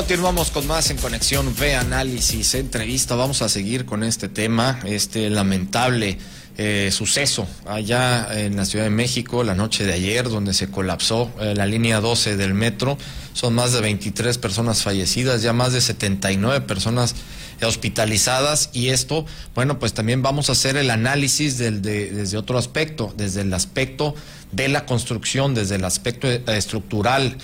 Continuamos con más en Conexión V, análisis, entrevista. Vamos a seguir con este tema, este lamentable eh, suceso allá en la Ciudad de México la noche de ayer, donde se colapsó eh, la línea 12 del metro. Son más de 23 personas fallecidas, ya más de 79 personas hospitalizadas y esto, bueno, pues también vamos a hacer el análisis desde otro aspecto, desde el aspecto de la construcción, desde el aspecto eh, estructural.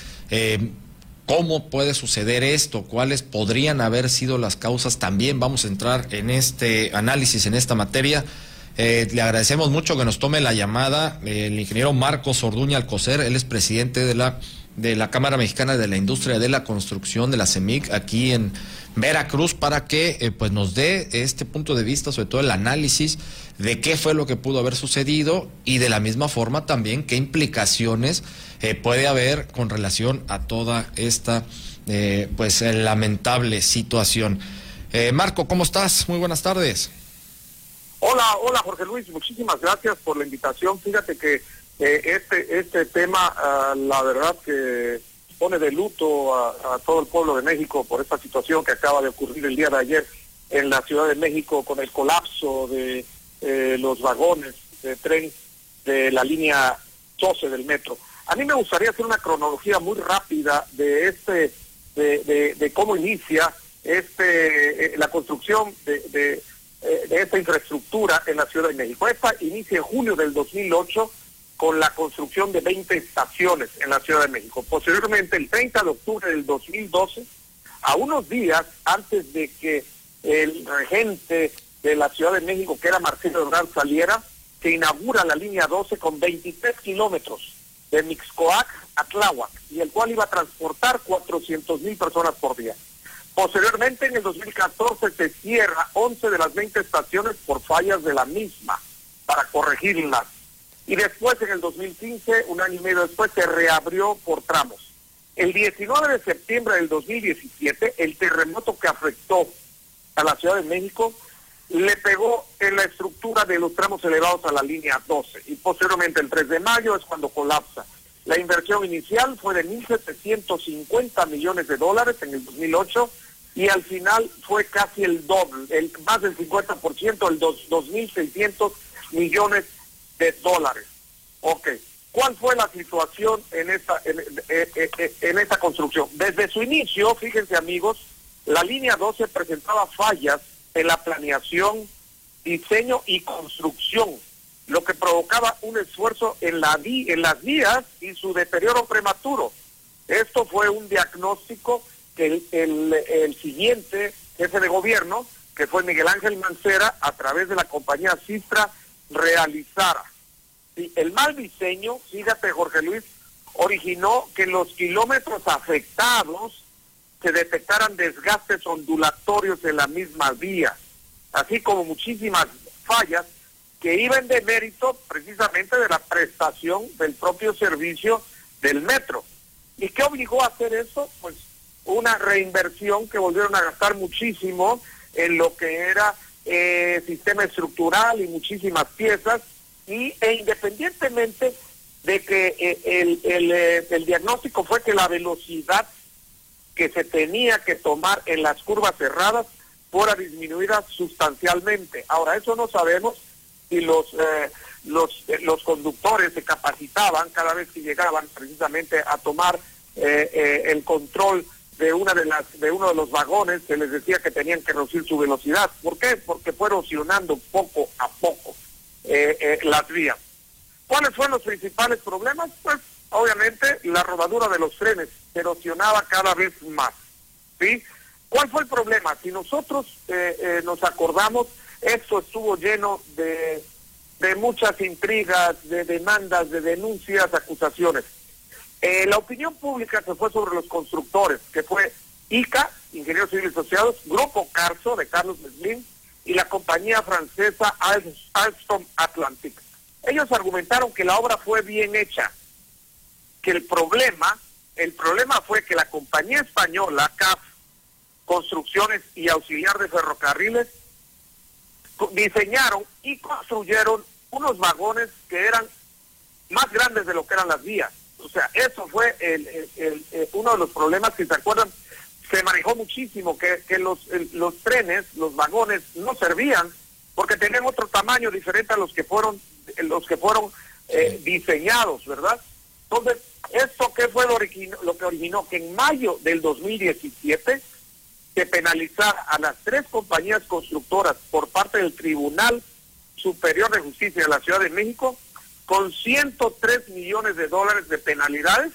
¿Cómo puede suceder esto? ¿Cuáles podrían haber sido las causas? También vamos a entrar en este análisis, en esta materia. Eh, le agradecemos mucho que nos tome la llamada el ingeniero Marcos Orduña Alcocer, él es presidente de la de la Cámara Mexicana de la Industria de la Construcción de la CEMIC aquí en Veracruz para que eh, pues nos dé este punto de vista, sobre todo el análisis de qué fue lo que pudo haber sucedido y de la misma forma también qué implicaciones eh, puede haber con relación a toda esta eh, pues lamentable situación. Marco, ¿cómo estás? Muy buenas tardes. Hola, hola Jorge Luis, muchísimas gracias por la invitación. Fíjate que eh, este, este tema, ah, la verdad que pone de luto a, todo el pueblo de México por esta situación que acaba de ocurrir el día de ayer en la Ciudad de México con el colapso de eh, los vagones de tren de la línea 12 del metro. A mí me gustaría hacer una cronología muy rápida de este, de, cómo inicia este, eh, la construcción de esta infraestructura en la Ciudad de México. Esta inicia en junio del 2008 con la construcción de 20 estaciones en la Ciudad de México. Posteriormente, el 30 de octubre del 2012, a unos días antes de que el regente de la Ciudad de México, que era Marcelo Ebrard, saliera, se inaugura la línea 12 con 23 kilómetros de Mixcoac a Tláhuac, y el cual iba a transportar 400 mil personas por día. Posteriormente, en el 2014, se cierra 11 de las 20 estaciones por fallas de la misma para corregirlas y después en el 2015, un año y medio después, se reabrió por tramos. El 19 de septiembre del 2017, el terremoto que afectó a la Ciudad de México le pegó en la estructura de los tramos elevados a la línea 12 y posteriormente el 3 de mayo es cuando colapsa. La inversión inicial fue de 1.750 millones de dólares en el 2008 y al final fue casi el doble, el, más del 50%, el 2.600 millones de dólares. Ok. ¿Cuál fue la situación en esta, en, eh, eh, eh, esta construcción? Desde su inicio, fíjense amigos, la línea 12 presentaba fallas en la planeación, diseño y construcción, lo que provocaba un esfuerzo en, la en las vías y su deterioro prematuro. Esto fue un diagnóstico que el, siguiente jefe de gobierno, que fue Miguel Ángel Mancera, a través de la compañía Sistra, realizara. el mal diseño, fíjate Jorge Luis, originó que los kilómetros afectados se detectaran desgastes ondulatorios en la misma vía, así como muchísimas fallas que iban de mérito precisamente de la prestación del propio servicio del metro. ¿Y qué obligó a hacer eso? Pues una reinversión que volvieron a gastar muchísimo en lo que era eh, sistema estructural y muchísimas piezas, y, e independientemente de que eh, el, el, eh, el diagnóstico fue que la velocidad que se tenía que tomar en las curvas cerradas fuera disminuida sustancialmente. Ahora, eso no sabemos si los, los, los conductores se capacitaban cada vez que llegaban precisamente a tomar el control de una de las de uno de los vagones se les decía que tenían que reducir su velocidad. ¿Por qué? Porque fue erosionando poco a poco eh, eh, las vías. ¿Cuáles fueron los principales problemas? Pues obviamente la rodadura de los frenes se erosionaba cada vez más. ¿Sí? ¿Cuál fue el problema? Si nosotros eh, nos acordamos, esto estuvo lleno de, de muchas intrigas, de demandas, de denuncias, acusaciones. Eh, la opinión pública se fue sobre los constructores, que fue ICA, Ingenieros Civiles Asociados, Grupo Carso de Carlos Meslin y la compañía francesa Alstom Atlantic. Ellos argumentaron que la obra fue bien hecha, que el problema, el problema fue que la compañía española CAF Construcciones y Auxiliar de Ferrocarriles diseñaron y construyeron unos vagones que eran más grandes de lo que eran las vías o sea, eso fue el, uno de los problemas que se acuerdan. se manejó muchísimo que, que los, los trenes, los vagones no servían porque tenían otro tamaño diferente a los que fueron los que fueron eh, diseñados, ¿verdad? Entonces, esto que fue lo, lo que originó que en mayo del 2017 se penalizara a las tres compañías constructoras por parte del Tribunal Superior de Justicia de la Ciudad de México con 103 millones de dólares de penalidades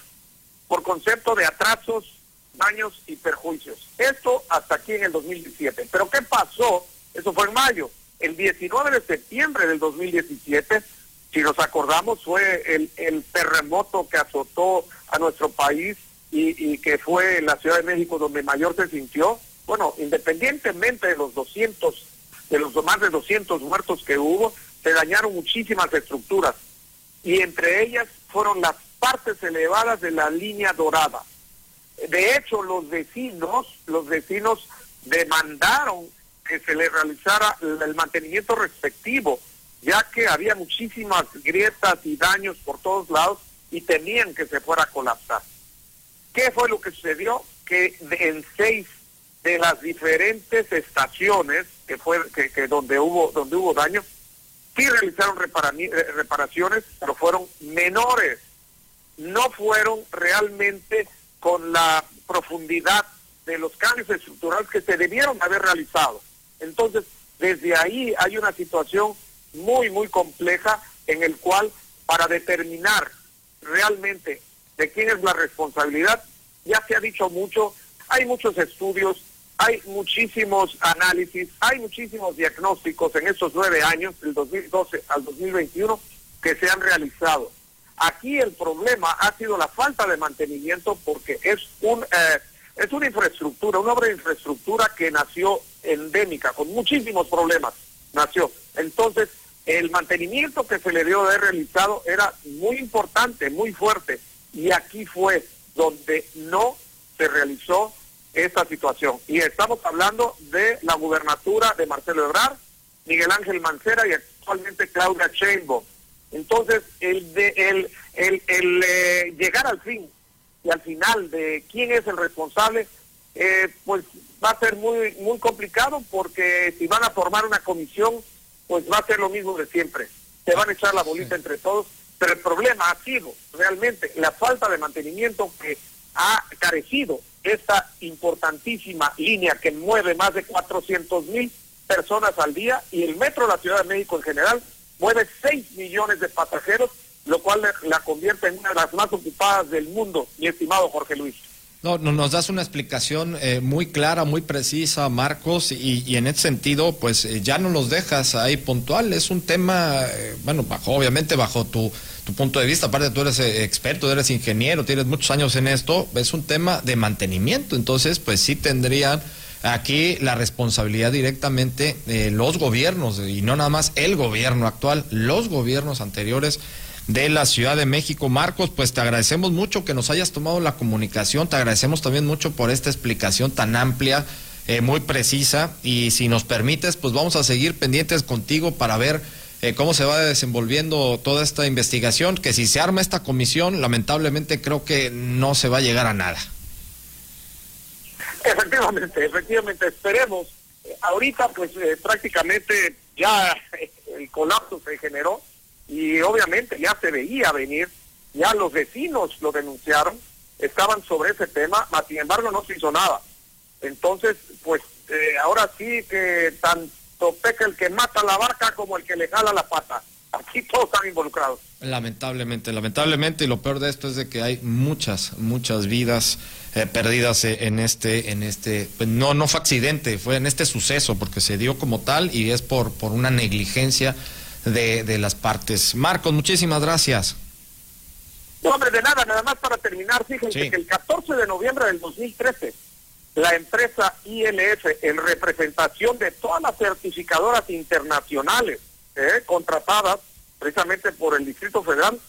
por concepto de atrasos, daños y perjuicios. Esto hasta aquí en el 2017. Pero ¿qué pasó? Eso fue en mayo. El 19 de septiembre del 2017, si nos acordamos, fue el, terremoto que azotó a nuestro país y, y, que fue en la Ciudad de México donde mayor se sintió. Bueno, independientemente de los 200, de los más de 200 muertos que hubo, se dañaron muchísimas estructuras y entre ellas fueron las partes elevadas de la línea dorada. De hecho, los vecinos, los vecinos demandaron que se le realizara el mantenimiento respectivo, ya que había muchísimas grietas y daños por todos lados y temían que se fuera a colapsar. ¿Qué fue lo que sucedió? Que en seis de las diferentes estaciones que fue que, donde hubo donde hubo daño sí realizaron eh, reparaciones, pero fueron menores. No fueron realmente con la profundidad de los cambios estructurales que se debieron haber realizado. Entonces, desde ahí hay una situación muy, muy compleja en el cual para determinar realmente de quién es la responsabilidad, ya se ha dicho mucho, hay muchos estudios, hay muchísimos análisis, hay muchísimos diagnósticos en estos nueve años, del 2012 al 2021, que se han realizado. Aquí el problema ha sido la falta de mantenimiento porque es un eh, es una infraestructura, una obra de infraestructura que nació endémica, con muchísimos problemas, nació. Entonces, el mantenimiento que se le dio de realizado era muy importante, muy fuerte, y aquí fue donde no se realizó esta situación. Y estamos hablando de la gubernatura de Marcelo Ebrard, Miguel Ángel Mancera y actualmente Claudia Sheinbaum. Entonces, el, de, el, el, el eh, llegar al fin y al final de quién es el responsable, eh, pues va a ser muy, muy complicado porque si van a formar una comisión, pues va a ser lo mismo de siempre. Se van a echar la bolita entre todos, pero el problema ha sido realmente la falta de mantenimiento que ha carecido esta importantísima línea que mueve más de 400 mil personas al día y el metro de la Ciudad de México en general mueve 6 millones de pasajeros, lo cual la convierte en una de las más ocupadas del mundo, mi estimado Jorge Luis. No, no, nos das una explicación eh, muy clara, muy precisa, Marcos, y, en ese sentido, pues eh, ya no los dejas ahí puntual. Es un tema, eh, bueno, bajo, obviamente bajo tu, punto de vista, aparte tú eres experto, eres ingeniero, tienes muchos años en esto, es un tema de mantenimiento. Entonces, pues sí tendrían aquí la responsabilidad directamente de los gobiernos, y no nada más el gobierno actual, los gobiernos anteriores de la Ciudad de México. Marcos, pues te agradecemos mucho que nos hayas tomado la comunicación, te agradecemos también mucho por esta explicación tan amplia, eh, muy precisa, y si nos permites, pues vamos a seguir pendientes contigo para ver eh, cómo se va desenvolviendo toda esta investigación, que si se arma esta comisión, lamentablemente creo que no se va a llegar a nada. Efectivamente, efectivamente, esperemos. Eh, ahorita, pues prácticamente ya el colapso se generó y obviamente ya se veía venir, ya los vecinos lo denunciaron, estaban sobre ese tema, mas sin embargo no se hizo nada. Entonces, pues eh, ahora sí que tanto peca el que mata la vaca como el que le jala la pata. Aquí todos están involucrados. Lamentablemente, lamentablemente, y lo peor de esto es de que hay muchas, muchas vidas eh, perdidas eh, en este, en este, pues no, no fue accidente, fue en este suceso, porque se dio como tal y es por, por una negligencia de, de las partes. Marcos, muchísimas gracias. No, hombre, de nada, nada más para terminar, fíjense que el 14 de noviembre del 2013, la empresa ILF, en representación de todas las certificadoras internacionales eh, contratadas precisamente por el Distrito Federal,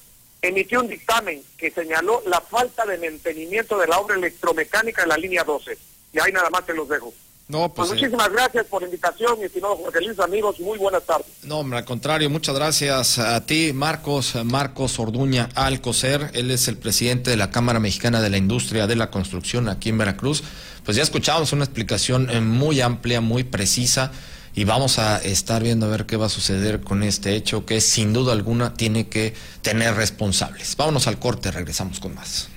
emitió un dictamen que señaló la falta de mantenimiento de la obra electromecánica en la línea 12. Y ahí nada más te los dejo. No, pues, pues muchísimas gracias por la invitación, mi estimado Jorge Luis, amigos, muy buenas tardes. No, hombre, al contrario, muchas gracias a ti, Marcos, Marcos Orduña Alcocer, él es el presidente de la Cámara Mexicana de la Industria de la Construcción aquí en Veracruz. Pues ya escuchamos una explicación eh, muy amplia, muy precisa y vamos a estar viendo a ver qué va a suceder con este hecho que sin duda alguna tiene que tener responsables. Vámonos al corte, regresamos con más.